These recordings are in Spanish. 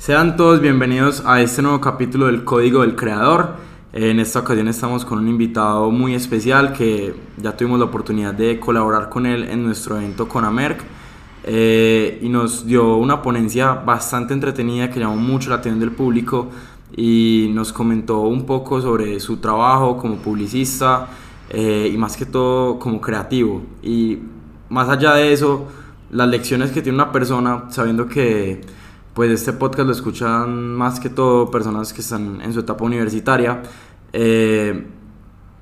Sean todos bienvenidos a este nuevo capítulo del Código del Creador. En esta ocasión estamos con un invitado muy especial que ya tuvimos la oportunidad de colaborar con él en nuestro evento con Amerc eh, y nos dio una ponencia bastante entretenida que llamó mucho la atención del público y nos comentó un poco sobre su trabajo como publicista eh, y más que todo como creativo. Y más allá de eso, las lecciones que tiene una persona sabiendo que pues este podcast lo escuchan más que todo personas que están en su etapa universitaria. Eh,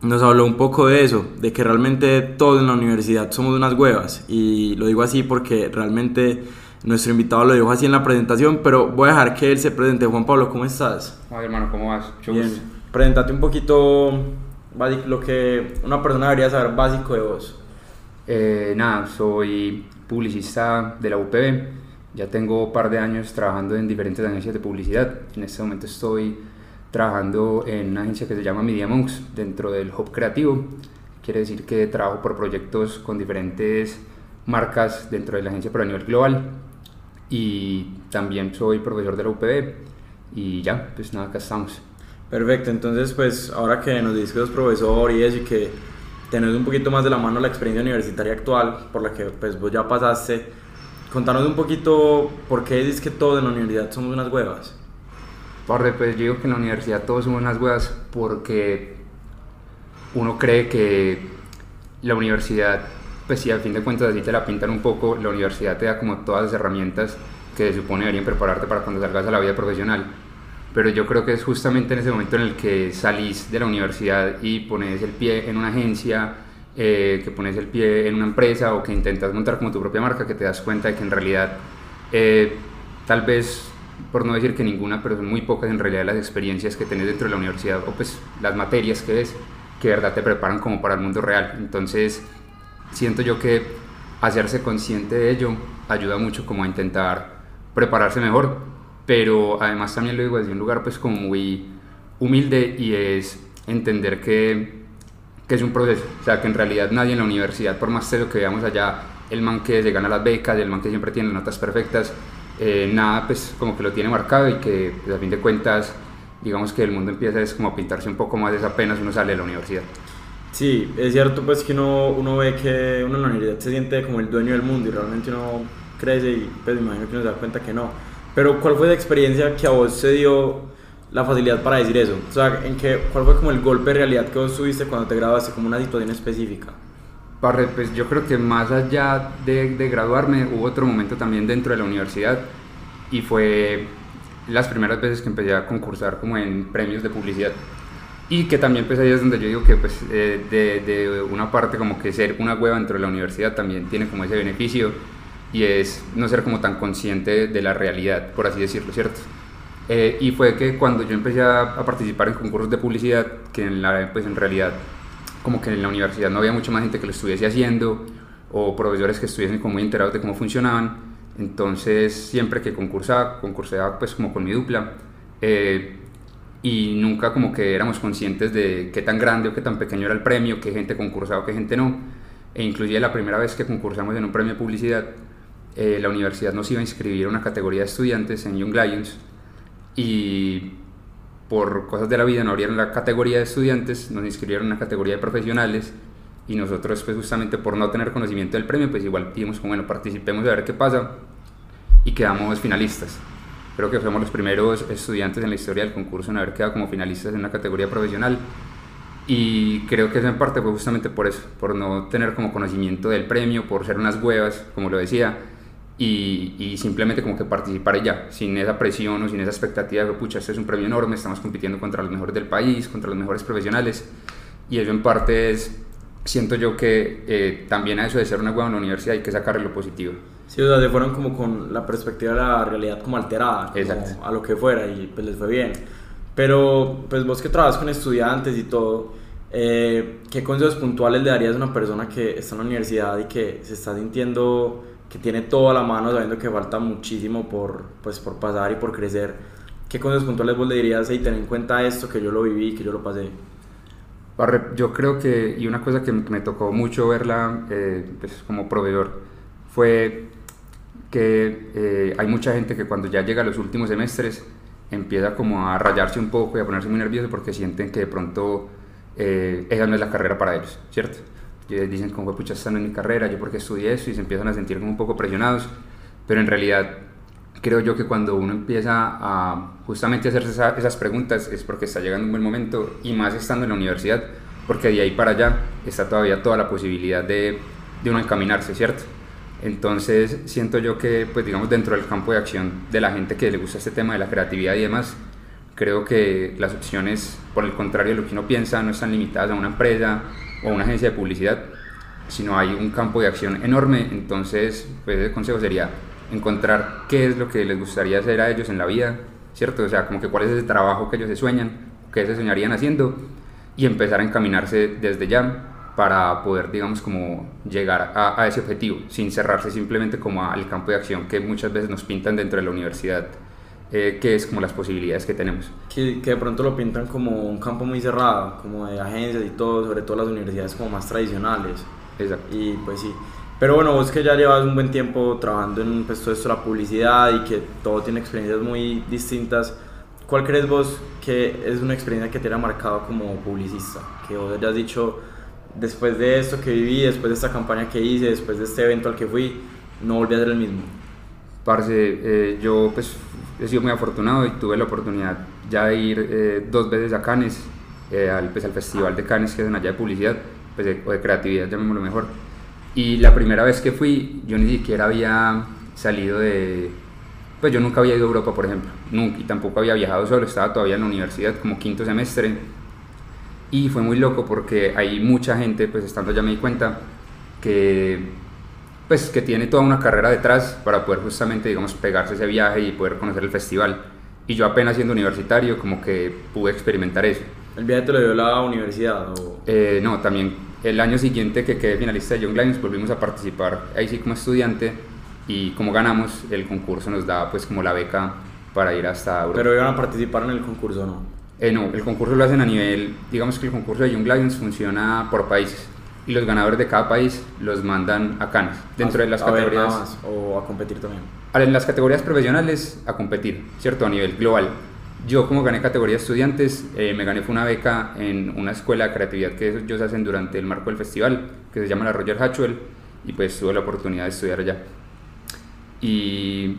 nos habló un poco de eso, de que realmente todos en la universidad somos unas huevas. Y lo digo así porque realmente nuestro invitado lo dijo así en la presentación, pero voy a dejar que él se presente. Juan Pablo, ¿cómo estás? Hola hermano, ¿cómo vas? Bien. Presentate un poquito lo que una persona debería saber básico de vos. Eh, nada, soy publicista de la UPB ya tengo un par de años trabajando en diferentes agencias de publicidad. En este momento estoy trabajando en una agencia que se llama Media Monks dentro del Hub Creativo. Quiere decir que trabajo por proyectos con diferentes marcas dentro de la agencia pero a nivel global. Y también soy profesor de la UPB. Y ya, pues nada, acá estamos. Perfecto, entonces pues ahora que nos dices que sos profesor y eso y que tenés un poquito más de la mano la experiencia universitaria actual por la que pues vos ya pasaste, Contanos un poquito por qué dices que todos en la universidad somos unas huevas. Porque pues yo digo que en la universidad todos somos unas huevas porque uno cree que la universidad, pues si al fin de cuentas así te la pintan un poco, la universidad te da como todas las herramientas que se supone deberían prepararte para cuando salgas a la vida profesional. Pero yo creo que es justamente en ese momento en el que salís de la universidad y pones el pie en una agencia, eh, que pones el pie en una empresa o que intentas montar como tu propia marca, que te das cuenta de que en realidad, eh, tal vez, por no decir que ninguna, pero son muy pocas en realidad las experiencias que tenés dentro de la universidad o pues las materias que ves, que de verdad te preparan como para el mundo real. Entonces, siento yo que hacerse consciente de ello ayuda mucho como a intentar prepararse mejor, pero además también lo digo desde un lugar pues como muy humilde y es entender que que es un proceso, o sea, que en realidad nadie en la universidad, por más lo que veamos allá, el man que se gana las becas, el man que siempre tiene notas perfectas, eh, nada pues como que lo tiene marcado y que pues, a fin de cuentas digamos que el mundo empieza es como a pintarse un poco más es apenas uno sale de la universidad. Sí, es cierto pues que uno, uno ve que uno en la universidad se siente como el dueño del mundo y realmente uno crece y pues me imagino que uno se da cuenta que no. Pero ¿cuál fue la experiencia que a vos se dio la facilidad para decir eso? O sea, ¿en qué, ¿cuál fue como el golpe de realidad que vos tuviste cuando te graduaste, como una situación específica? Pues yo creo que más allá de, de, graduarme hubo otro momento también dentro de la universidad y fue las primeras veces que empecé a concursar como en premios de publicidad y que también pues ahí es donde yo digo que pues eh, de, de, una parte como que ser una hueva dentro de la universidad también tiene como ese beneficio y es no ser como tan consciente de la realidad por así decirlo, ¿cierto? Eh, y fue que cuando yo empecé a, participar en concursos de publicidad, que en, la, pues en realidad como que en la universidad no había mucha más gente que lo estuviese haciendo, o profesores que estuviesen como muy enterados de cómo funcionaban, entonces siempre que concursaba, concursaba pues como con mi dupla, eh, y nunca como que éramos conscientes de qué tan grande o qué tan pequeño era el premio, qué gente concursaba o qué gente no, e inclusive la primera vez que concursamos en un premio de publicidad, eh, la universidad nos iba a inscribir a una categoría de estudiantes en Young Lions, y por cosas de la vida no abrieron la categoría de estudiantes, nos inscribieron en la categoría de profesionales y nosotros pues justamente por no tener conocimiento del premio pues igual dijimos como bueno participemos a ver qué pasa y quedamos finalistas. Creo que fuimos los primeros estudiantes en la historia del concurso en haber quedado como finalistas en una categoría profesional y creo que eso en parte fue justamente por eso, por no tener como conocimiento del premio, por ser unas huevas, como lo decía, y, simplemente como que participar y ya, sin esa presión o sin esa expectativa de, pucha, este es un premio enorme, estamos compitiendo contra los mejores del país, contra los mejores profesionales, y eso en parte es, siento yo que eh, también a eso de ser una buena universidad hay que sacarle lo positivo. Sí, o sea, se fueron como con la perspectiva de la realidad como alterada, Exacto. a lo que fuera, y pues les fue bien. Pero, pues vos que trabajas con estudiantes y todo, eh, ¿qué consejos puntuales le darías a una persona que está en la universidad y que se está sintiendo que tiene todo a la mano sabiendo que falta muchísimo por, pues, por pasar y por crecer, ¿qué cosas puntuales vos le dirías y ten en cuenta esto, que yo lo viví, que yo lo pasé? Yo creo que, y una cosa que me tocó mucho verla eh, pues, como proveedor, fue que eh, hay mucha gente que cuando ya llega a los últimos semestres empieza como a rayarse un poco y a ponerse muy nervioso porque sienten que de pronto eh, esa no es la carrera para ellos, ¿cierto? Dicen como, pucha, esta no es mi carrera, yo porque estudié eso y se empiezan a sentir como un poco presionados, pero en realidad creo yo que cuando uno empieza a justamente hacerse esas preguntas es porque está llegando un buen momento y más estando en la universidad, porque de ahí para allá está todavía toda la posibilidad de, de uno encaminarse, ¿cierto? Entonces siento yo que, pues digamos, dentro del campo de acción de la gente que le gusta este tema de la creatividad y demás, creo que las opciones, por el contrario de lo que uno piensa, no están limitadas a una empresa o a una agencia de publicidad, sino hay un campo de acción enorme. Entonces, pues el consejo sería encontrar qué es lo que les gustaría hacer a ellos en la vida, ¿cierto? O sea, como que cuál es ese trabajo que ellos se sueñan, qué se soñarían haciendo y empezar a encaminarse desde ya para poder, digamos, como llegar a, ese objetivo, sin cerrarse simplemente como al campo de acción que muchas veces nos pintan dentro de la universidad, eh, que es como las posibilidades que tenemos. Que, que, de pronto lo pintan como un campo muy cerrado, como de agencias y todo, sobre todo las universidades como más tradicionales. Exacto. Y pues sí. Pero bueno, vos que ya llevas un buen tiempo trabajando en pues, todo esto, la publicidad y que todo tiene experiencias muy distintas, ¿cuál crees vos que es una experiencia que te haya marcado como publicista? Que vos hayas dicho, después de esto que viví, después de esta campaña que hice, después de este evento al que fui, no volví a ser el mismo. Parce, eh, yo pues he sido muy afortunado y tuve la oportunidad ya de ir eh, dos veces a Cannes, eh, al, pues, al Festival de Cannes, que es una allá de publicidad, pues, o de creatividad, llamémoslo mejor. Y la primera vez que fui, yo ni siquiera había salido de... Pues yo nunca había ido a Europa, por ejemplo, nunca, y tampoco había viajado solo, estaba todavía en la universidad, como quinto semestre, y fue muy loco porque hay mucha gente, pues estando ya me di cuenta, que pues que tiene toda una carrera detrás para poder justamente, digamos, pegarse ese viaje y poder conocer el festival. Y yo apenas siendo universitario, como que pude experimentar eso. ¿El viaje te lo dio la universidad? O? Eh, no, también el año siguiente que quedé finalista de Young Lions volvimos a participar ahí sí como estudiante y como ganamos el concurso nos daba pues como la beca para ir hasta Europa. ¿Pero iban a participar en el concurso no? Eh, no, el concurso lo hacen a nivel, digamos que el concurso de Young Lions funciona por países y los ganadores de cada país los mandan a Cannes dentro de las categorías o a competir también. En las categorías profesionales a competir, ¿cierto? A nivel global. Yo como gané categoría estudiantes, eh, me gané fue una beca en una escuela de creatividad que ellos hacen durante el marco del festival, que se llama la Roger Hatchwell, y pues tuve la oportunidad de estudiar allá. Y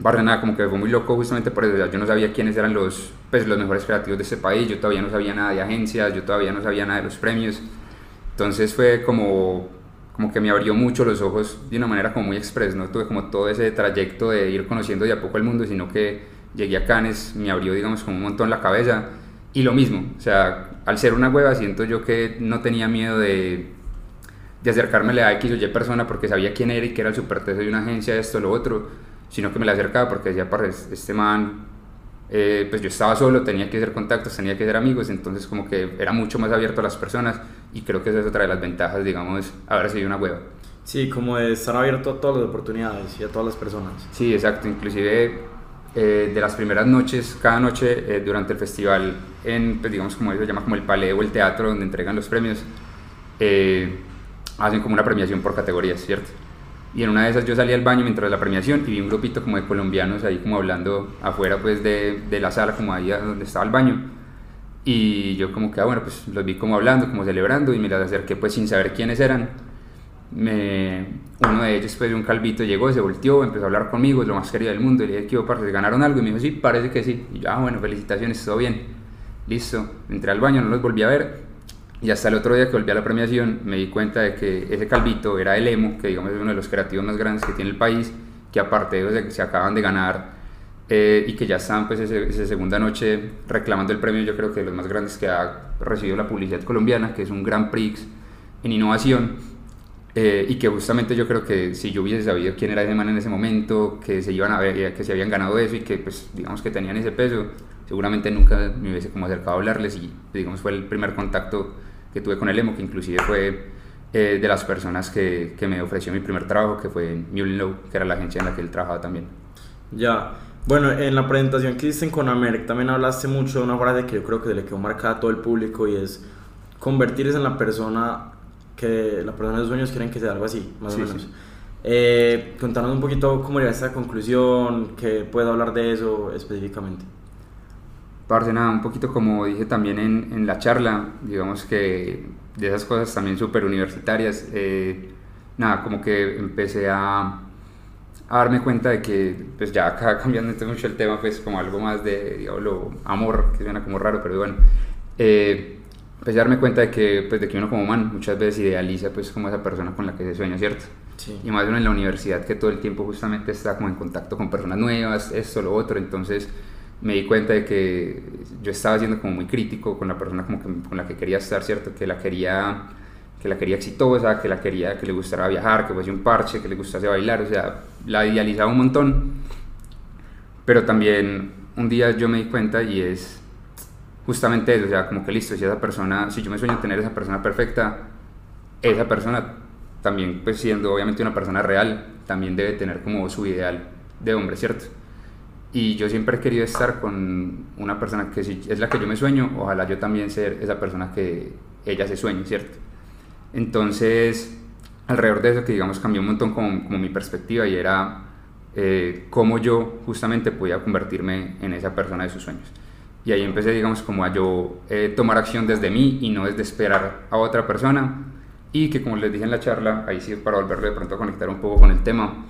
nada como que fue muy loco justamente por eso. Yo no sabía quiénes eran los, pues, los mejores creativos de este país, yo todavía no sabía nada de agencias, yo todavía no sabía nada de los premios. Entonces fue como, como que me abrió mucho los ojos de una manera como muy express, no tuve como todo ese trayecto de ir conociendo de a poco el mundo, sino que llegué a Cannes, me abrió digamos como un montón la cabeza. Y lo mismo, o sea, al ser una hueva siento yo que no tenía miedo de, de acercarme a X o Y persona porque sabía quién era y que era el superteso de una agencia, esto, lo otro sino que me la acercaba porque decía, pues este man, eh, pues yo estaba solo, tenía que hacer contactos, tenía que ser amigos, entonces como que era mucho más abierto a las personas y creo que esa es otra de las ventajas, digamos, haber sido una hueva. Sí, como de estar abierto a todas las oportunidades y a todas las personas. Sí, exacto, inclusive eh, de las primeras noches, cada noche eh, durante el festival, en, pues digamos como se llama como el palais o el teatro donde entregan los premios, hacen como una premiación por categorías, ¿cierto? Y en una de esas yo salí al baño mientras la premiación y vi un grupito como de colombianos ahí como hablando afuera pues de, de la sala, como ahí donde estaba el baño. Y yo como que, ah, bueno, pues los vi como hablando, como celebrando y me las acerqué pues sin saber quiénes eran. Me, uno de ellos, pues un calvito, llegó, se volteó, empezó a hablar conmigo, es lo más querido del mundo. Y le dije, ¿qué parce? ¿Ganaron algo? Y me dijo, sí, parece que sí. Y yo, ah, bueno, felicitaciones, todo bien. Listo. Entré al baño, no los volví a ver. Y hasta el otro día que volví a la premiación me di cuenta de que ese calvito era el emo, que digamos es uno de los creativos más grandes que tiene el país, que aparte de que se acaban de ganar eh, y que ya están pues esa segunda noche reclamando el premio, yo creo que de los más grandes que ha recibido la publicidad colombiana, que es un Grand Prix en innovación. Eh, y que justamente yo creo que si yo hubiese sabido quién era ese man en ese momento, que se iban a ver, que se habían ganado eso y que pues digamos que tenían ese peso, seguramente nunca me hubiese como acercado a hablarles y digamos fue el primer contacto que tuve con el emo, que inclusive fue eh, de las personas que, que, me ofreció mi primer trabajo, que fue en Low, que era la agencia en la que él trabajaba también. Ya, bueno, en la presentación que hiciste con Americ también hablaste mucho de una frase que yo creo que le quedó marcada a todo el público y es convertirse en la persona que la persona de los sueños quieren que sea algo así, más o menos. Eh, contanos un poquito cómo llega a esta conclusión, que puedo hablar de eso específicamente. Parce, nada, un poquito como dije también en, en la charla, digamos que de esas cosas también súper universitarias, eh, nada, como que empecé a, a, darme cuenta de que, pues ya acá cambiando mucho el tema, pues como algo más de, diablo, amor, que suena como raro, pero bueno, eh, a darme cuenta de que, pues de que uno como man muchas veces idealiza pues como esa persona con la que se sueña, ¿cierto? Sí. Y más uno en la universidad que todo el tiempo justamente está como en contacto con personas nuevas, esto, lo otro, entonces me di cuenta de que yo estaba siendo como muy crítico con la persona como que, con la que quería estar, ¿cierto? Que la quería que la quería exitosa, que la quería que le gustara viajar, que fuese un parche, que le gustase bailar, o sea, la idealizaba un montón. Pero también un día yo me di cuenta y es justamente eso, o sea, como que listo, si esa persona, si yo me sueño tener esa persona perfecta, esa persona también, pues siendo obviamente una persona real, también debe tener como su ideal de hombre, ¿cierto? Y yo siempre he querido estar con una persona que si es la que yo me sueño, ojalá yo también ser esa persona que ella se sueñe, ¿cierto? Entonces, alrededor de eso que digamos cambió un montón como, mi perspectiva y era eh, cómo yo justamente podía convertirme en esa persona de sus sueños. Y ahí empecé, digamos, como a yo eh, tomar acción desde mí y no desde esperar a otra persona. Y que como les dije en la charla, ahí sí para volverlo de pronto a conectar un poco con el tema,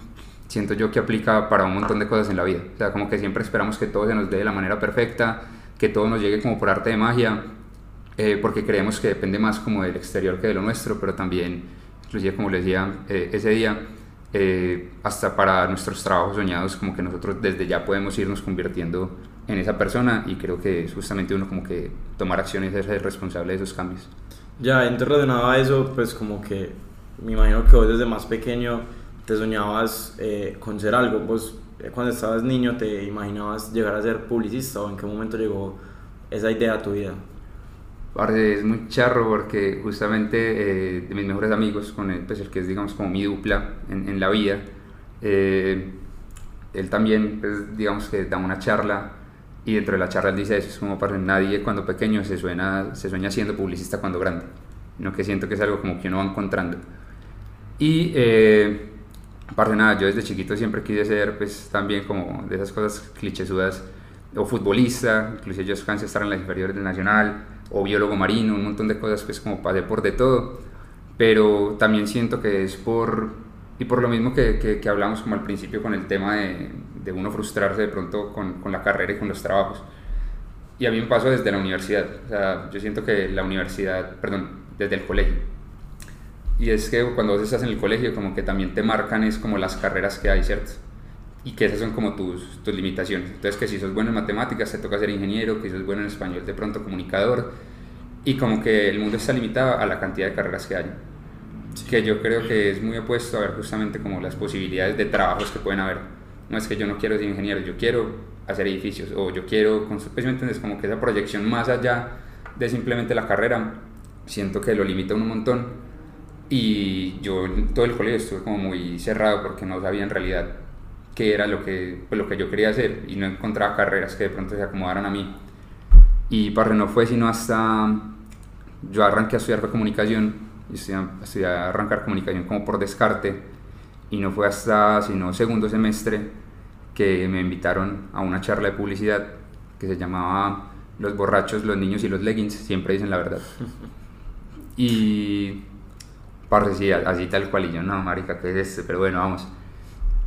siento yo que aplica para un montón de cosas en la vida. O sea, como que siempre esperamos que todo se nos dé de la manera perfecta, que todo nos llegue como por arte de magia, eh, porque creemos que depende más como del exterior que de lo nuestro, pero también, inclusive como les decía eh, ese día, eh, hasta para nuestros trabajos soñados, como que nosotros desde ya podemos irnos convirtiendo en esa persona y creo que es justamente uno como que tomar acciones es el responsable de esos cambios. Ya, entonces relacionado a eso, pues como que me imagino que vos desde más pequeño te soñabas eh, con ser algo. Vos eh, cuando estabas niño te imaginabas llegar a ser publicista o en qué momento llegó esa idea a tu vida. Es muy charro porque justamente eh, de mis mejores amigos, con él, pues el que es digamos como mi dupla en, en la vida, él también pues, digamos que da una charla y dentro de la charla él dice eso, es como para nadie cuando pequeño se, suena, se sueña siendo publicista cuando grande, no que siento que es algo como que uno va encontrando. Y Aparte nada, yo desde chiquito siempre quise ser pues también como de esas cosas clichésudas o futbolista, incluso yo alcancé a estar en las inferiores del Nacional, o biólogo marino, un montón de cosas pues como pasé por de todo, pero también siento que es por, y por lo mismo que, que, hablamos como al principio con el tema de, de uno frustrarse de pronto con, con, la carrera y con los trabajos. Y a mí me pasó desde la universidad, o sea, yo siento que la universidad, perdón, desde el colegio, y es que cuando vos estás en el colegio, como que también te marcan es como las carreras que hay, ¿cierto? Y que esas son como tus, tus limitaciones. Entonces, que si sos bueno en matemáticas, te toca ser ingeniero, que si sos bueno en español, de pronto comunicador. Y como que el mundo está limitado a la cantidad de carreras que hay. Que yo creo que es muy opuesto a ver justamente como las posibilidades de trabajos que pueden haber. No es que yo no quiero ser ingeniero, yo quiero hacer edificios o yo quiero, me entiendes, como que esa proyección más allá de simplemente la carrera, siento que lo limita un montón y yo todo el colegio estuve como muy cerrado porque no sabía en realidad qué era lo que, pues, lo que yo quería hacer y no encontraba carreras que de pronto se acomodaran a mí. Y para no fue sino hasta yo arranqué a estudiar comunicación y estudié, a arrancar comunicación como por descarte y no fue hasta sino segundo semestre que me invitaron a una charla de publicidad que se llamaba Los borrachos, los niños y los leggings, siempre dicen la verdad. Y parce, sí, así tal cual, y yo, no, marica, ¿qué es este? Pero bueno, vamos.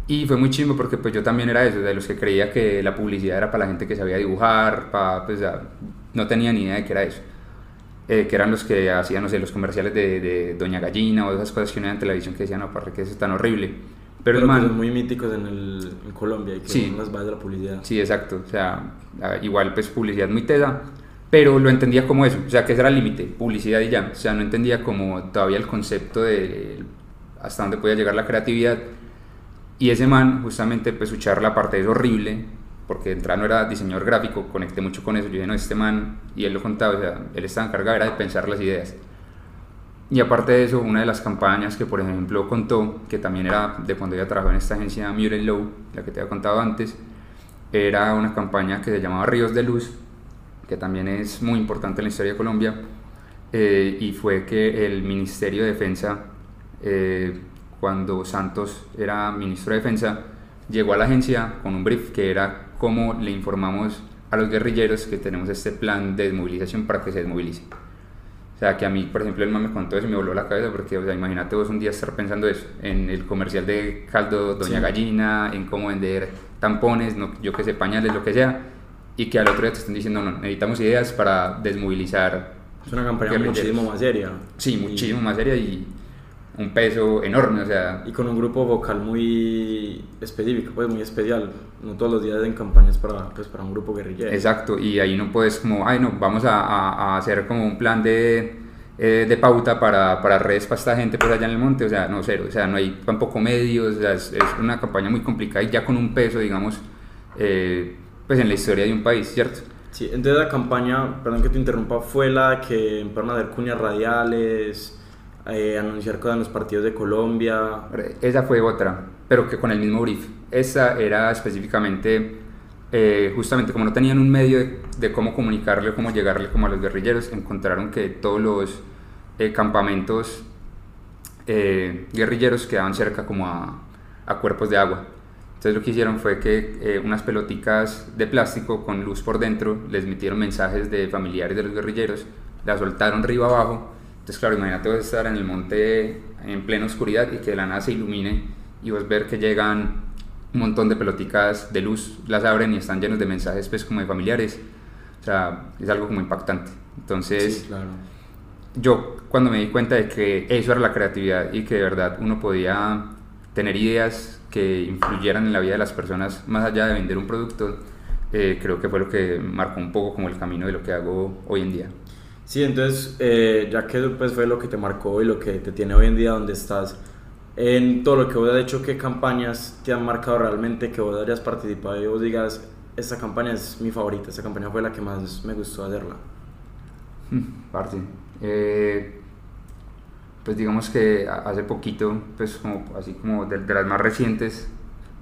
Y fue muy chimbo porque pues yo también era eso, de los que creía que la publicidad era para la gente que sabía dibujar, para, pues no tenía ni idea de qué era eso. Eh, que eran los que hacían, no sé, los comerciales de, de Doña Gallina o esas cosas que uno en televisión que decían, no, parce, que eso es tan horrible. Pero, Pero son muy míticos en, el, en Colombia y que sí, son las bases de la publicidad. Sí, exacto. O sea, igual pues publicidad muy tesa, pero lo entendía como eso, o sea, que ese era el límite, publicidad y ya, o sea, no entendía como todavía el concepto de hasta dónde podía llegar la creatividad. Y ese man, justamente, pues su charla, aparte es horrible, porque de no era diseñador gráfico, conecté mucho con eso, yo dije, no, este man, y él lo contaba, o sea, él estaba encargado era de pensar las ideas. Y aparte de eso, una de las campañas que, por ejemplo, contó, que también era de cuando ella trabajó en esta agencia Mural Low, la que te había contado antes, era una campaña que se llamaba Ríos de Luz, que también es muy importante en la historia de Colombia, eh, y fue que el Ministerio de Defensa eh, cuando Santos era ministro de Defensa, llegó a la agencia con un brief que era cómo le informamos a los guerrilleros que tenemos este plan de desmovilización para que se desmovilicen. O sea, que a mí, por ejemplo, el man me contó eso y me voló la cabeza porque, o sea, imagínate vos un día estar pensando eso, en el comercial de caldo Doña Gallina, en cómo vender tampones, no, yo que sé, pañales, lo que sea, y que al otro día te estén diciendo, no, necesitamos ideas para desmovilizar. Es una campaña muchísimo más seria. Sí, muchísimo más seria y un peso enorme, o sea... Y con un grupo vocal muy específico, pues muy especial. No todos los días en campañas para, pues, para un grupo guerrillero. Exacto, y ahí no puedes como, ay no, vamos a, a, hacer como un plan de, eh, de pauta para, para, redes para esta gente por allá en el monte, o sea, no, cero, o sea, no hay tampoco medios, o sea, es, una campaña muy complicada y ya con un peso, digamos, eh, pues en la historia de un país, ¿cierto? Sí, entonces la campaña, perdón que te interrumpa, fue la que empezaron a hacer cuñas radiales eh, anunciar cosas en los partidos de Colombia. Esa fue otra, pero que con el mismo brief. Esa era específicamente, eh, justamente como no tenían un medio de, cómo comunicarle, cómo llegarle como a los guerrilleros, encontraron que todos los eh, campamentos guerrilleros quedaban cerca como a, a, cuerpos de agua. Entonces lo que hicieron fue que unas peloticas de plástico con luz por dentro les metieron mensajes de familiares de los guerrilleros, la soltaron río abajo entonces, claro, imagínate vos estar en el monte en plena oscuridad y que de la nada se ilumine y vos ver que llegan un montón de peloticas de luz, las abren y están llenos de mensajes pues como de familiares. O sea, es algo como impactante. Entonces, yo cuando me di cuenta de que eso era la creatividad y que de verdad uno podía tener ideas que influyeran en la vida de las personas más allá de vender un producto, eh, creo que fue lo que marcó un poco como el camino de lo que hago hoy en día. Sí, entonces, eh, ya que pues, fue lo que te marcó y lo que te tiene hoy en día donde estás, en todo lo que vos has hecho, ¿qué campañas te han marcado realmente que vos hayas participado y vos digas, esta campaña es mi favorita, esta campaña fue la que más me gustó hacerla? Hmm, parte. Eh, pues digamos que hace poquito, pues como, así como de, las más recientes,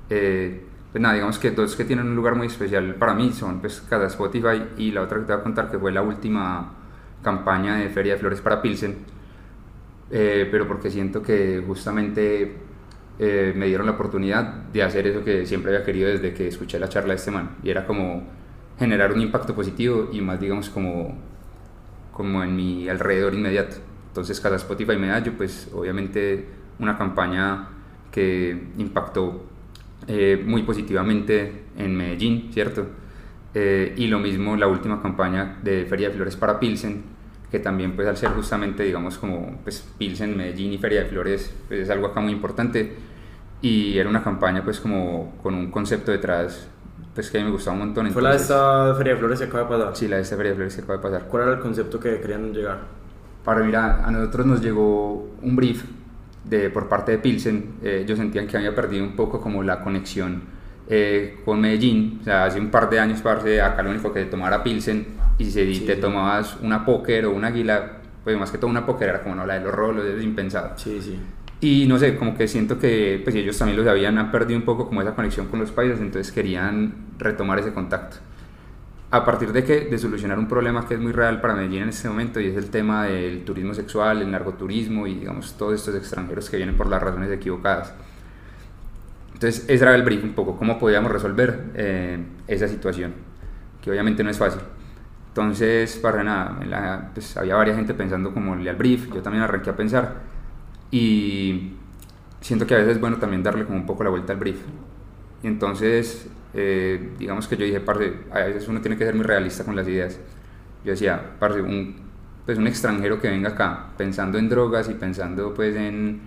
eh, pues nada, digamos que dos que tienen un lugar muy especial para mí son pues cada Spotify y la otra que te voy a contar que fue la última campaña de Feria de Flores para Pilsen, eh, pero porque siento que justamente eh, me dieron la oportunidad de hacer eso que siempre había querido desde que escuché la charla de este man, y era como generar un impacto positivo y más digamos como, como en mi alrededor inmediato. Entonces cada Spotify Medallo, pues obviamente una campaña que impactó eh, muy positivamente en Medellín, ¿cierto? Y lo mismo la última campaña de Feria de Flores para Pilsen, que también pues al ser justamente digamos como pues Pilsen, Medellín y Feria de Flores pues, es algo acá muy importante y era una campaña pues como con un concepto detrás pues que a mí me gustaba un montón. ¿Fue la de esta Feria de Flores que acaba de pasar? Sí, la de esta Feria de Flores que acaba de pasar. ¿Cuál era el concepto que querían llegar? Para mirar, a nosotros nos llegó un brief de, por parte de Pilsen, eh, ellos sentían que había perdido un poco como la conexión eh, con Medellín, o sea, hace un par de años, parce, acá lo único que tomara Pilsen y si te tomabas una póker o una águila, pues más que todo una póker era como no, la de los rolos, es impensado. Sí, sí. Y no sé, como que siento que pues ellos también lo sabían, han perdido un poco como esa conexión con los países, entonces querían retomar ese contacto. A partir de que de solucionar un problema que es muy real para Medellín en este momento y es el tema del turismo sexual, el narcoturismo y digamos todos estos extranjeros que vienen por las razones equivocadas. Entonces ese era el brief un poco, cómo podíamos resolver eh, esa situación, que obviamente no es fácil. Entonces, para nada, pues, había varias gente pensando como al brief, yo también arranqué a pensar y siento que a veces es bueno también darle como un poco la vuelta al brief. Y entonces, eh, digamos que yo dije, parce, a veces uno tiene que ser muy realista con las ideas. Yo decía, parce, un, pues un extranjero que venga acá pensando en drogas y pensando pues en,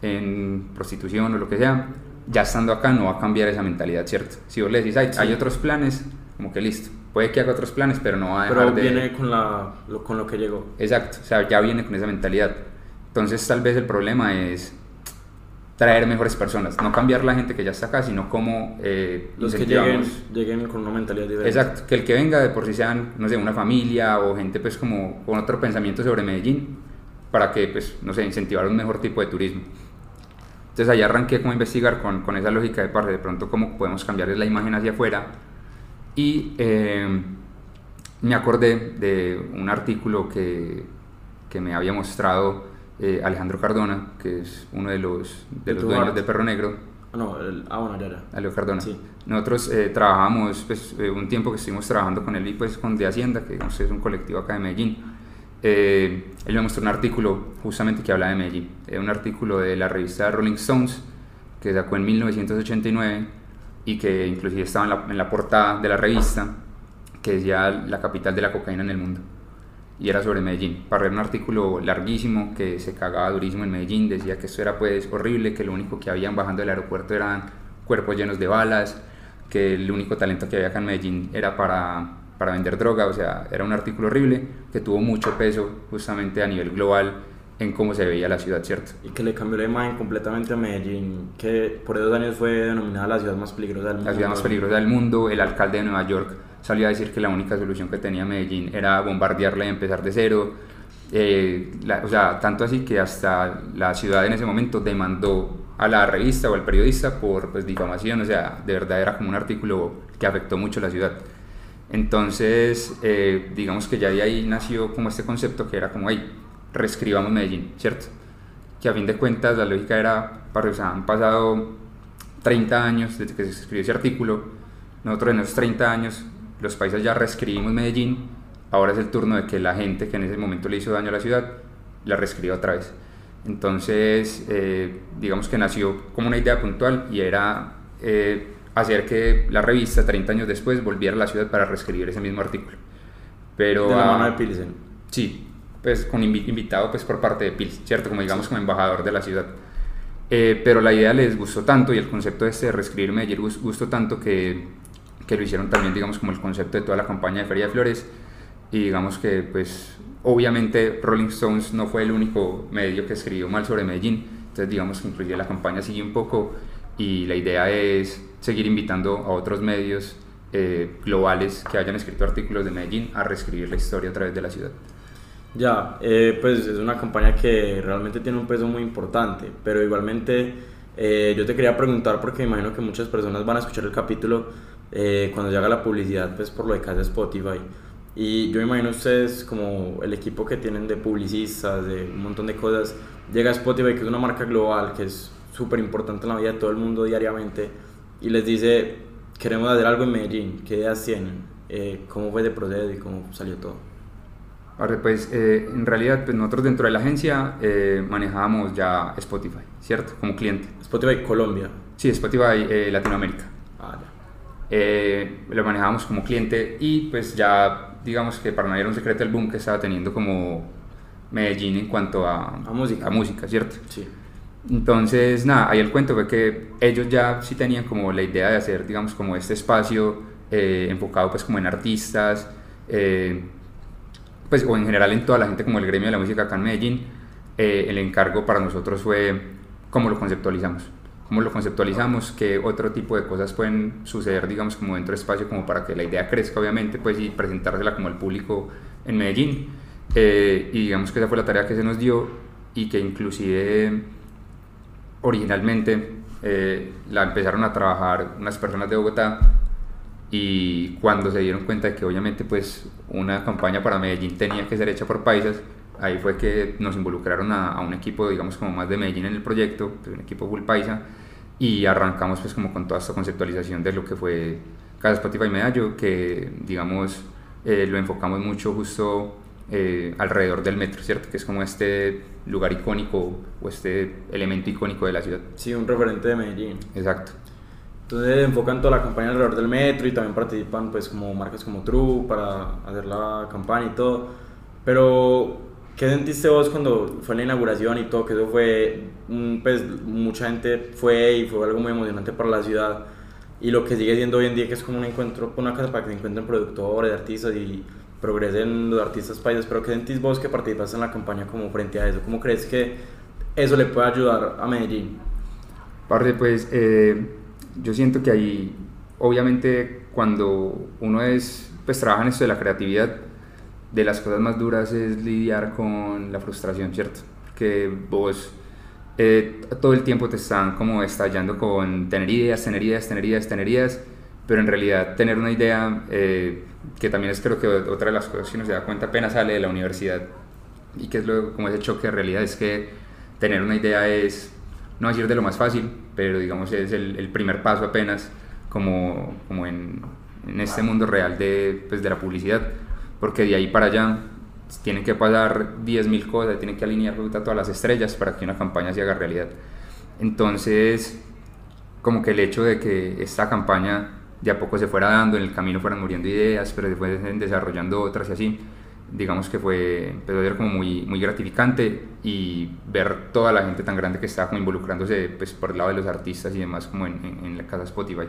en prostitución o lo que sea, ya estando acá no va a cambiar esa mentalidad, ¿cierto? Si vos le decís, hay, hay otros planes, como que listo puede que haga otros planes, pero no va a dejar pero viene con, la, lo, con lo que llegó. Exacto, o sea, ya viene con esa mentalidad. Entonces tal vez el problema es traer mejores personas, no cambiar la gente que ya está acá, sino como eh, los que lleguen, lleguen, con una mentalidad diferente. Exacto, que el que venga de por sí sean, no sé, una familia o gente pues como con otro pensamiento sobre Medellín, para que pues, no sé, incentivar un mejor tipo de turismo. Entonces ahí arranqué como a investigar con, con esa lógica de parte, de pronto cómo podemos cambiar la imagen hacia afuera y eh, me acordé de un artículo que, que, me había mostrado eh, Alejandro Cardona, que es uno de los, de ¿De los dueños de Perro Negro, Ah, no, el, ah, bueno, era. Alejo Cardona. Sí. Nosotros eh, trabajamos, pues, eh, un tiempo que estuvimos trabajando con él y pues con De Hacienda, que es un colectivo acá de Medellín. Eh, él me mostró un artículo justamente que habla de Medellín. Era un artículo de la revista Rolling Stones que sacó en 1989 y que inclusive estaba en la, en la portada de la revista que decía la capital de la cocaína en el mundo y era sobre Medellín. Para un artículo larguísimo que se cagaba durísimo en Medellín, decía que esto era pues horrible, que lo único que habían bajando del aeropuerto eran cuerpos llenos de balas, que el único talento que había acá en Medellín era para, para vender droga, o sea, era un artículo horrible que tuvo mucho peso justamente a nivel global en cómo se veía la ciudad, ¿cierto? Y que le cambió la imagen completamente a Medellín, que por esos años fue denominada la ciudad más peligrosa del mundo. la ciudad más peligrosa del mundo, el alcalde de Nueva York salió a decir que la única solución que tenía Medellín era bombardearla y empezar de cero. Eh, la- o sea, tanto así que hasta la ciudad en ese momento demandó a la revista o al periodista por pues, difamación, o sea, de verdad era como un artículo que afectó mucho la ciudad. Entonces, eh, digamos que ya de ahí nació como este concepto que era como, hey, reescribamos Medellín, ¿cierto? Que a fin de cuentas la lógica era, o sea, han pasado 30 años desde que se escribió ese artículo, nosotros en esos 30 años los países ya reescribimos Medellín, ahora es el turno de que la gente que en ese momento le hizo daño a la ciudad la reescriba otra vez. Entonces, eh, digamos que nació como una idea puntual y era eh, hacer que la revista 30 años después volviera a la ciudad para reescribir ese mismo artículo. Pero, De la mano de Pilsen. Sí, pues con invi- invitado pues por parte de Pils, ¿cierto? Como digamos como embajador de la ciudad. Eh, pero la idea les gustó tanto y el concepto este de reescribir Medellín gus- gustó tanto que, que lo hicieron también digamos como el concepto de toda la campaña de Feria de Flores y digamos que pues obviamente Rolling Stones no fue el único medio que escribió mal sobre Medellín, entonces digamos que inclusive la campaña sigue un poco y la idea es seguir invitando a otros medios eh, globales que hayan escrito artículos de Medellín a reescribir la historia a través de la ciudad. Ya, eh, pues es una campaña que realmente tiene un peso muy importante, pero igualmente eh, yo te quería preguntar porque me imagino que muchas personas van a escuchar el capítulo eh, cuando haga la publicidad, pues por lo de casa Spotify. Y yo me imagino ustedes como el equipo que tienen de publicistas, de un montón de cosas, llega a Spotify, que es una marca global, que es súper importante en la vida de todo el mundo diariamente, y les dice, queremos hacer algo en Medellín, ¿qué ideas tienen? Eh, ¿Cómo fue de proceso y cómo salió todo? Ahora, pues eh, en realidad pues, nosotros dentro de la agencia eh, manejábamos ya Spotify, ¿cierto? Como cliente. Spotify Colombia. Sí, Spotify eh, Latinoamérica. Ah, ya. Eh, lo manejábamos como cliente y pues ya digamos que para nadie era un secreto el boom que estaba teniendo como Medellín en cuanto a, A música. a música, ¿cierto? Sí. Entonces, nada, ahí el cuento fue que ellos ya sí tenían como la idea de hacer, digamos, como este espacio eh, enfocado pues como en artistas, eh, pues o en general en toda la gente como el gremio de la música acá en Medellín. Eh, el encargo para nosotros fue cómo lo conceptualizamos, cómo lo conceptualizamos, qué otro tipo de cosas pueden suceder, digamos, como dentro del espacio, como para que la idea crezca, obviamente, pues y presentársela como al público en Medellín. Eh, y digamos que esa fue la tarea que se nos dio y que inclusive originalmente eh, la empezaron a trabajar unas personas de Bogotá y cuando se dieron cuenta de que obviamente pues una campaña para Medellín tenía que ser hecha por paisas, ahí fue que nos involucraron a, un equipo digamos como más de Medellín en el proyecto, pues, un equipo full paisa y arrancamos pues como con toda esta conceptualización de lo que fue Casa Spotify Medallo, que digamos eh, lo enfocamos mucho justo eh, alrededor del metro, ¿cierto? Que es como este lugar icónico o este elemento icónico de la ciudad. Sí, un referente de Medellín. Exacto. Entonces enfocan toda la campaña alrededor del metro y también participan pues como marcas como True para hacer la campaña y todo. Pero, ¿qué sentiste vos cuando fue la inauguración y todo? Que eso fue, mm, pues mucha gente fue y fue algo muy emocionante para la ciudad. Y lo que sigue siendo hoy en día que es como un encuentro, una casa para que se encuentren productores, artistas y progresen los artistas países. Pero, ¿qué sentís vos que participaste en la campaña como frente a eso? ¿Cómo crees que eso le puede ayudar a Medellín? Aparte, pues eh, yo siento que ahí, obviamente, cuando uno es, pues trabaja en esto de la creatividad, de las cosas más duras es lidiar con la frustración, ¿cierto? Que vos eh, todo el tiempo te están como estallando con tener ideas, tener ideas, tener ideas, tener ideas, pero en realidad tener una idea, eh, que también es creo que otra de las cosas que uno se da cuenta apenas sale de la universidad, y que es lo, como ese choque de realidad, es que tener una idea es, no decir de lo más fácil, pero digamos es el, el primer paso apenas como, como en, en este mundo real de, pues, de la publicidad, porque de ahí para allá tienen que pasar 10.000 cosas, tienen que alinear todas las estrellas para que una campaña se haga realidad. Entonces, como que el hecho de que esta campaña de a poco se fuera dando, en el camino fueran muriendo ideas, pero después desarrollando otras y así, digamos que fue, empezó a ser como muy, muy gratificante y ver toda la gente tan grande que estaba como involucrándose pues, por el lado de los artistas y demás como en, en, la casa Spotify.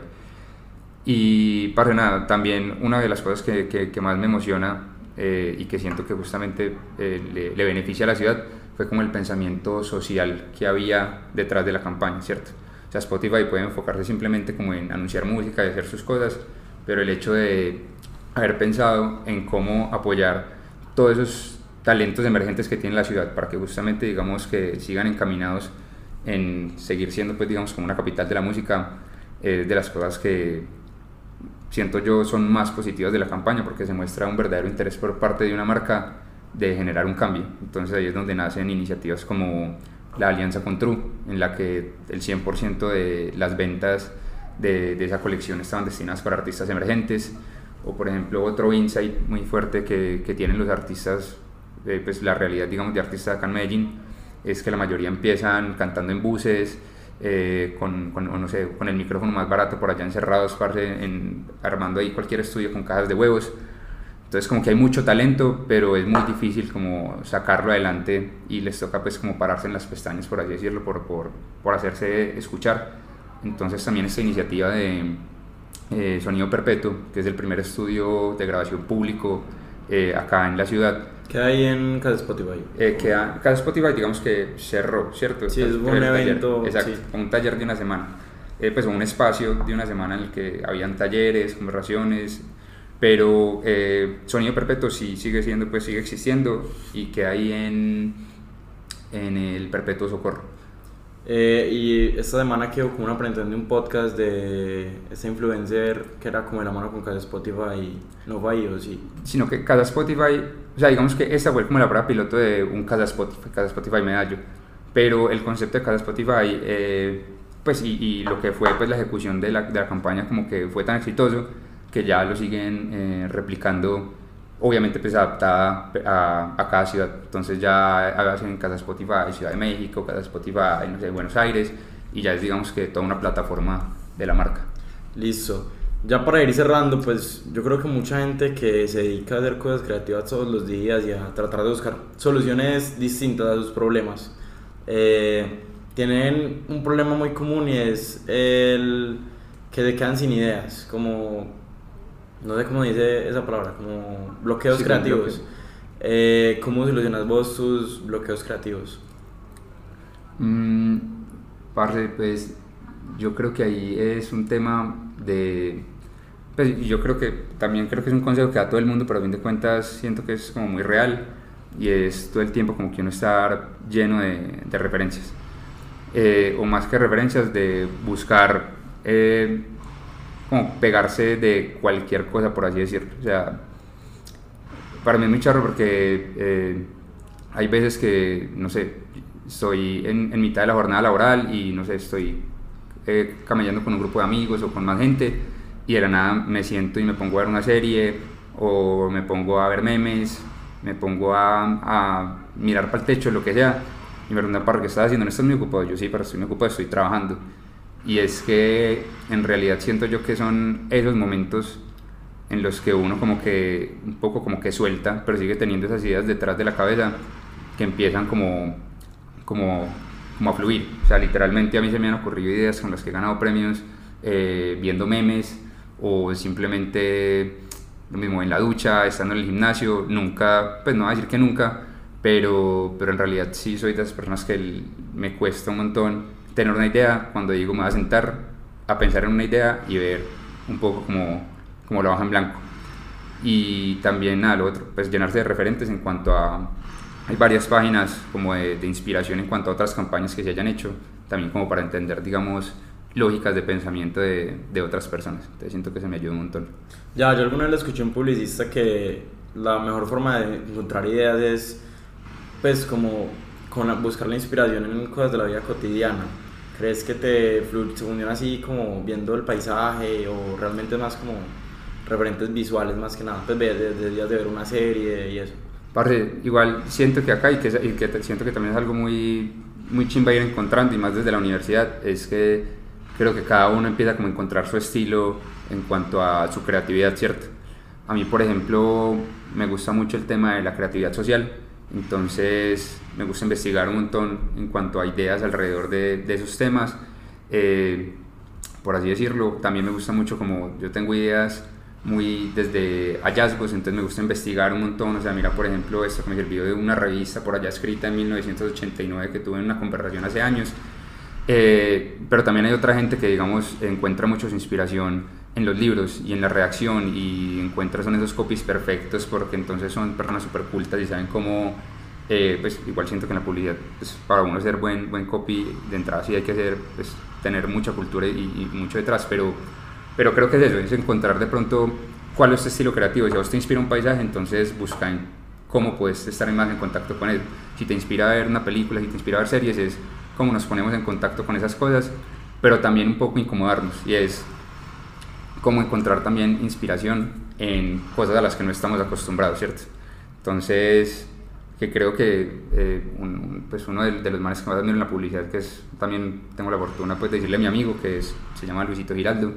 Y para nada, también una de las cosas que, que, más me emociona eh, y que siento que justamente eh, le, le beneficia a la ciudad fue como el pensamiento social que había detrás de la campaña, ¿cierto? Sea, Spotify puede enfocarse simplemente como en anunciar música y hacer sus cosas, pero el hecho de haber pensado en cómo apoyar todos esos talentos emergentes que tiene la ciudad para que justamente digamos que sigan encaminados en seguir siendo pues digamos como una capital de la música de las cosas que siento yo son más positivas de la campaña porque se muestra un verdadero interés por parte de una marca de generar un cambio. Entonces ahí es donde nacen iniciativas como la alianza con True, en la que el 100% de las ventas de, esa colección estaban destinadas para artistas emergentes, o por ejemplo otro insight muy fuerte que, que tienen los artistas, eh, pues la realidad digamos de artistas acá en Medellín, es que la mayoría empiezan cantando en buses, eh, con, con, no sé, con el micrófono más barato por allá encerrados, en, armando ahí cualquier estudio con cajas de huevos, entonces como que hay mucho talento, pero es muy difícil como sacarlo adelante y les toca pues como pararse en las pestañas, por así decirlo, por, por, por hacerse escuchar. Entonces también esta iniciativa de eh, Sonido Perpetuo, que es el primer estudio de grabación público eh, acá en la ciudad. ¿Qué hay en Casa Spotify? Eh, que Casa Spotify digamos que cerró, ¿cierto? Sí, es un evento. exacto, un taller de una semana. Eh, pues un espacio de una semana en el que habían talleres, conversaciones, pero eh, Sonido Perpetuo sí sigue siendo, pues sigue existiendo y que hay en, en el Perpetuo Socorro. Eh, y esta semana quedó como una presentación de un podcast de ese influencer que era como de la mano con Casa Spotify, no fue ahí o sí. Sino que Casa Spotify, o sea, digamos que esta fue como la prueba piloto de un Casa Spotify, Casa Spotify Medallo, pero el concepto de Casa Spotify, eh, pues y, y, lo que fue pues la ejecución de la, de la campaña como que fue tan exitoso que ya lo siguen eh, replicando, obviamente pues adaptada a, a, cada ciudad. Entonces ya hacen en Casa Spotify, Ciudad de México, Casa Spotify, no sé, Buenos Aires, y ya es digamos que toda una plataforma de la marca. Listo. Ya para ir cerrando, pues yo creo que mucha gente que se dedica a hacer cosas creativas todos los días y a tratar de buscar soluciones distintas a sus problemas, eh, tienen un problema muy común y es el que se quedan sin ideas, como no sé cómo dice esa palabra, como bloqueos sí, creativos. Eh, ¿Cómo solucionas vos tus bloqueos creativos? Mm, parce, pues yo creo que ahí es un tema de... Pues yo creo que también creo que es un consejo que da todo el mundo, pero a fin de cuentas siento que es como muy real y es todo el tiempo como que uno está lleno de, de referencias. Eh, o más que referencias, de buscar eh, como pegarse de cualquier cosa, por así decirlo. O sea, para mí es muy charro porque eh, hay veces que, no sé, estoy en, en, mitad de la jornada laboral y, no sé, estoy eh, camellando con un grupo de amigos o con más gente y de la nada me siento y me pongo a ver una serie o me pongo a ver memes, me pongo a, a mirar para el techo, lo que sea, y me preguntan, ¿para qué estás haciendo? ¿No estás muy ocupado? Yo sí, pero estoy muy ocupado, estoy trabajando y es que en realidad siento yo que son esos momentos en los que uno como que un poco como que suelta, pero sigue teniendo esas ideas detrás de la cabeza que empiezan como, como, como a fluir. O sea, literalmente a mí se me han ocurrido ideas con las que he ganado premios eh, viendo memes o simplemente lo mismo en la ducha, estando en el gimnasio, nunca, pues no voy a decir que nunca, pero, pero en realidad sí soy de esas personas que me cuesta un montón tener una idea, cuando digo me voy a sentar a pensar en una idea y ver un poco como, como la hoja en blanco. Y también nada, lo otro, pues llenarse de referentes en cuanto a... Hay varias páginas como de, de inspiración en cuanto a otras campañas que se hayan hecho, también como para entender, digamos, lógicas de pensamiento de, de, otras personas. Entonces siento que se me ayuda un montón. Ya, yo alguna vez le escuché a un publicista que la mejor forma de encontrar ideas es pues como con buscar la inspiración en cosas de la vida cotidiana. ¿Crees que te funciona así como viendo el paisaje o realmente más como referentes visuales más que nada? Pues de, días de ver una serie y eso. Parce, igual siento que acá y que, y que siento que también es algo muy, muy chimba ir encontrando y más desde la universidad es que creo que cada uno empieza como a encontrar su estilo en cuanto a su creatividad, ¿cierto? A mí, por ejemplo, me gusta mucho el tema de la creatividad social, entonces me gusta investigar un montón en cuanto a ideas alrededor de, de esos temas. Eh, por así decirlo, también me gusta mucho como yo tengo ideas muy desde hallazgos, entonces me gusta investigar un montón, o sea, mira por ejemplo esto que me sirvió de una revista por allá escrita en 1989 que tuve en una conversación hace años, eh, pero también hay otra gente que digamos encuentra mucha inspiración en los libros y en la reacción y encuentra son esos copies perfectos porque entonces son personas súper cultas y saben cómo, eh, pues igual siento que en la publicidad pues, para uno ser buen, buen copy de entrada sí hay que hacer, pues, tener mucha cultura y, y mucho detrás, pero pero creo que es eso, es encontrar de pronto cuál es tu estilo creativo. Si a vos te inspira un paisaje, entonces busca en cómo puedes estar más en contacto con él. Si te inspira a ver una película, si te inspira a ver series, es cómo nos ponemos en contacto con esas cosas, pero también un poco incomodarnos y es cómo encontrar también inspiración en cosas a las que no estamos acostumbrados, ¿cierto? Entonces, que creo que eh, pues uno de, los males que más admiro en la publicidad, que es también tengo la fortuna pues, de decirle a mi amigo, que es, se llama Luisito Giraldo,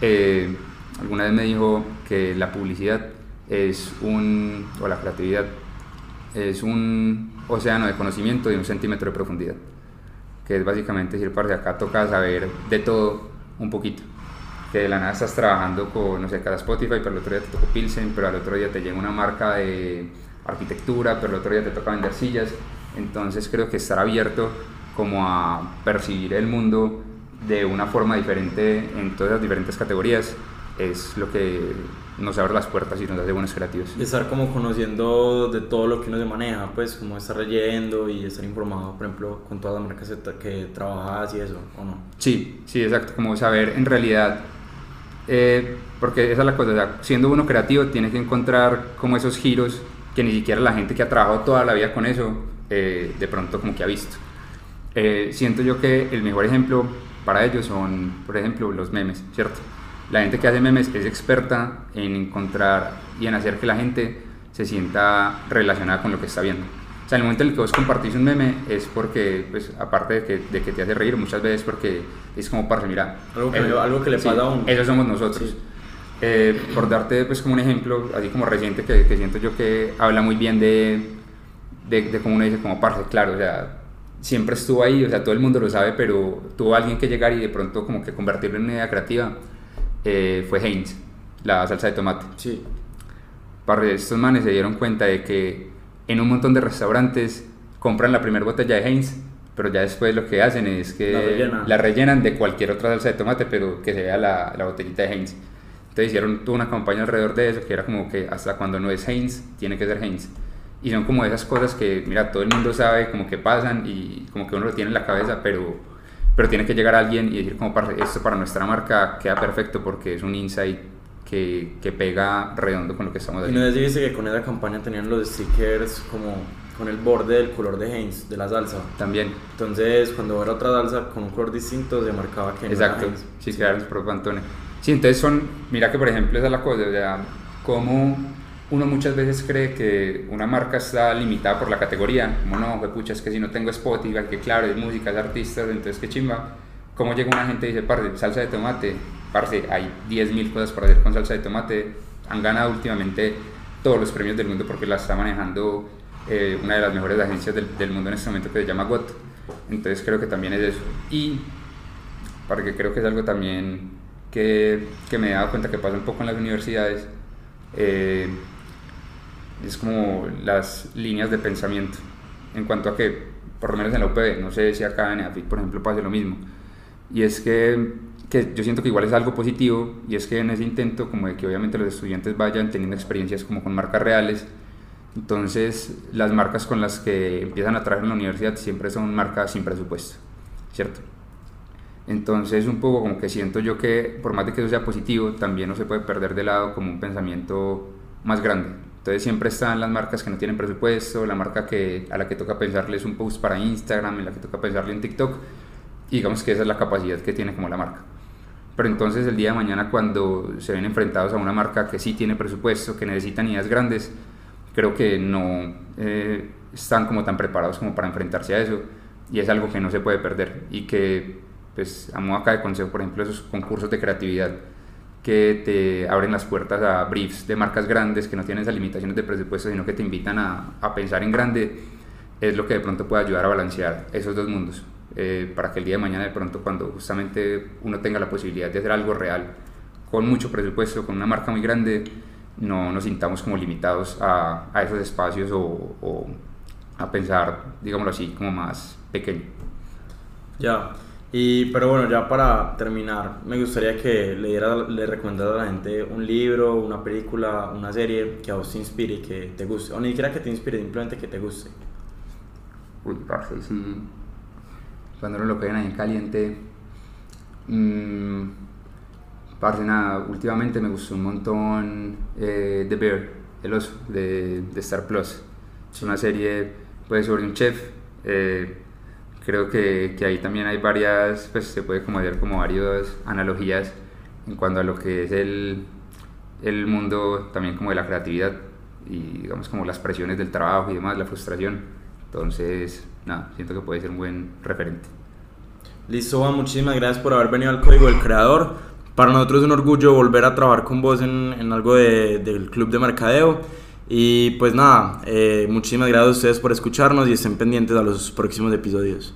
eh, alguna vez me dijo que la publicidad es un, o la creatividad, es un océano de conocimiento de un centímetro de profundidad. Que es básicamente decir, de acá toca saber de todo un poquito. Que de la nada estás trabajando con, no sé, cada Spotify, pero el otro día te tocó Pilsen, pero al otro día te llega una marca de arquitectura, pero el otro día te toca vender sillas. Entonces creo que estar abierto como a percibir el mundo de una forma diferente en todas las diferentes categorías es lo que nos abre las puertas y nos hace buenos creativos. Y estar como conociendo de todo lo que uno se maneja, pues como estar leyendo y estar informado, por ejemplo, con todas las marcas que trabajas y eso, ¿o no? Sí, sí, exacto, como saber en realidad, eh, porque esa es la cosa, siendo uno creativo tiene que encontrar como esos giros que ni siquiera la gente que ha trabajado toda la vida con eso, eh, de pronto como que ha visto. Eh, siento yo que el mejor ejemplo para ellos son, por ejemplo, los memes, ¿cierto? La gente que hace memes es experta en encontrar y en hacer que la gente se sienta relacionada con lo que está viendo. O sea, el momento en el que vos compartís un meme es porque, pues, aparte de que, de que te hace reír muchas veces, porque es como, para mira, algo que, algo que le pasa a uno. Eso somos nosotros. Eh, por darte, pues, como un ejemplo, así como reciente, que, que siento yo que habla muy bien de, de, de cómo uno dice, como, parce, claro, o sea, siempre estuvo ahí, o sea, todo el mundo lo sabe, pero tuvo alguien que llegar y de pronto como que convertirlo en una idea creativa, eh, fue Heinz, la salsa de tomate. Sí. Para estos manes se dieron cuenta de que en un montón de restaurantes compran la primera botella de Heinz, pero ya después lo que hacen es que la, rellenan de cualquier otra salsa de tomate, pero que se vea la, la botellita de Heinz. Entonces hicieron toda una campaña alrededor de eso, que era como que hasta cuando no es Heinz, tiene que ser Heinz. Y son como esas cosas que, mira, todo el mundo sabe como que pasan y como que uno lo tiene en la cabeza, pero, pero tiene que llegar alguien y decir como, esto para nuestra marca queda perfecto porque es un insight que, que pega redondo con lo que estamos haciendo. Y no dijiste que con esa campaña tenían los stickers como con el borde del color de Heinz, de la salsa. También. Entonces, cuando era otra salsa con un color distinto, se marcaba que Exacto, era sí, claro, el propio Antonio. Sí, entonces son, mira que por ejemplo esa es la cosa, o sea, como uno muchas veces cree que una marca está limitada por la categoría, como no, pucha, es que si no tengo Spotify, que claro, es música, es artistas, entonces qué chimba. ¿Cómo llega una gente y dice, parce, salsa de tomate? Parce, hay 10.000 cosas para hacer con salsa de tomate. Han ganado últimamente todos los premios del mundo porque la está manejando eh, una de las mejores agencias del, del, mundo en este momento que se llama GOT. Entonces creo que también es eso. Y porque creo que es algo también que, que me he dado cuenta que pasa un poco en las universidades. Eh, es como las líneas de pensamiento en cuanto a que, por lo menos en la UPB, no sé si acá en EAFIC, por ejemplo, pase lo mismo. Y es que, que, yo siento que igual es algo positivo y es que en ese intento como de que obviamente los estudiantes vayan teniendo experiencias como con marcas reales, entonces las marcas con las que empiezan a trabajar en la universidad siempre son marcas sin presupuesto, ¿cierto? Entonces un poco como que siento yo que por más de que eso sea positivo, también no se puede perder de lado como un pensamiento más grande Entonces siempre están las marcas que no tienen presupuesto, la marca que, a la que toca pensarles un post para Instagram, en la que toca pensarle en TikTok, y digamos que esa es la capacidad que tiene como la marca. Pero entonces el día de mañana cuando se ven enfrentados a una marca que sí tiene presupuesto, que necesitan ideas grandes, creo que no eh, están como tan preparados como para enfrentarse a eso y es algo que no se puede perder y que pues a modo acá de consejo, por ejemplo, esos concursos de creatividad que te abren las puertas a briefs de marcas grandes que no tienen esas limitaciones de presupuesto, sino que te invitan a, a pensar en grande, es lo que de pronto puede ayudar a balancear esos dos mundos. Eh, para que el día de mañana de pronto cuando justamente uno tenga la posibilidad de hacer algo real con mucho presupuesto, con una marca muy grande, no nos sintamos como limitados a, a esos espacios o, o, a pensar, digámoslo así, como más pequeño. Ya, y, pero bueno, ya para terminar, me gustaría que le, diera, le recomendara a la gente un libro, una película, una serie que a vos te inspire y que te guste. O ni siquiera que te inspire, simplemente que te guste. Uy, parce, sí. Cuando no lo pegan ahí en caliente. Mmm, parce, nada, últimamente me gustó un montón eh, The Bear, El Oso, de, de Star Plus. Es una serie pues, sobre un chef. Eh, creo que, que, ahí también hay varias, pues se puede como ver como varias analogías en cuanto a lo que es el, el mundo también como de la creatividad y digamos como las presiones del trabajo y demás, la frustración. Entonces, nada, siento que puede ser un buen referente. Listo, Juan, muchísimas gracias por haber venido al Código del Creador. Para nosotros es un orgullo volver a trabajar con vos en, en algo de, del Club de Mercadeo. Y pues nada, eh, muchísimas gracias a ustedes por escucharnos y estén pendientes a los próximos episodios.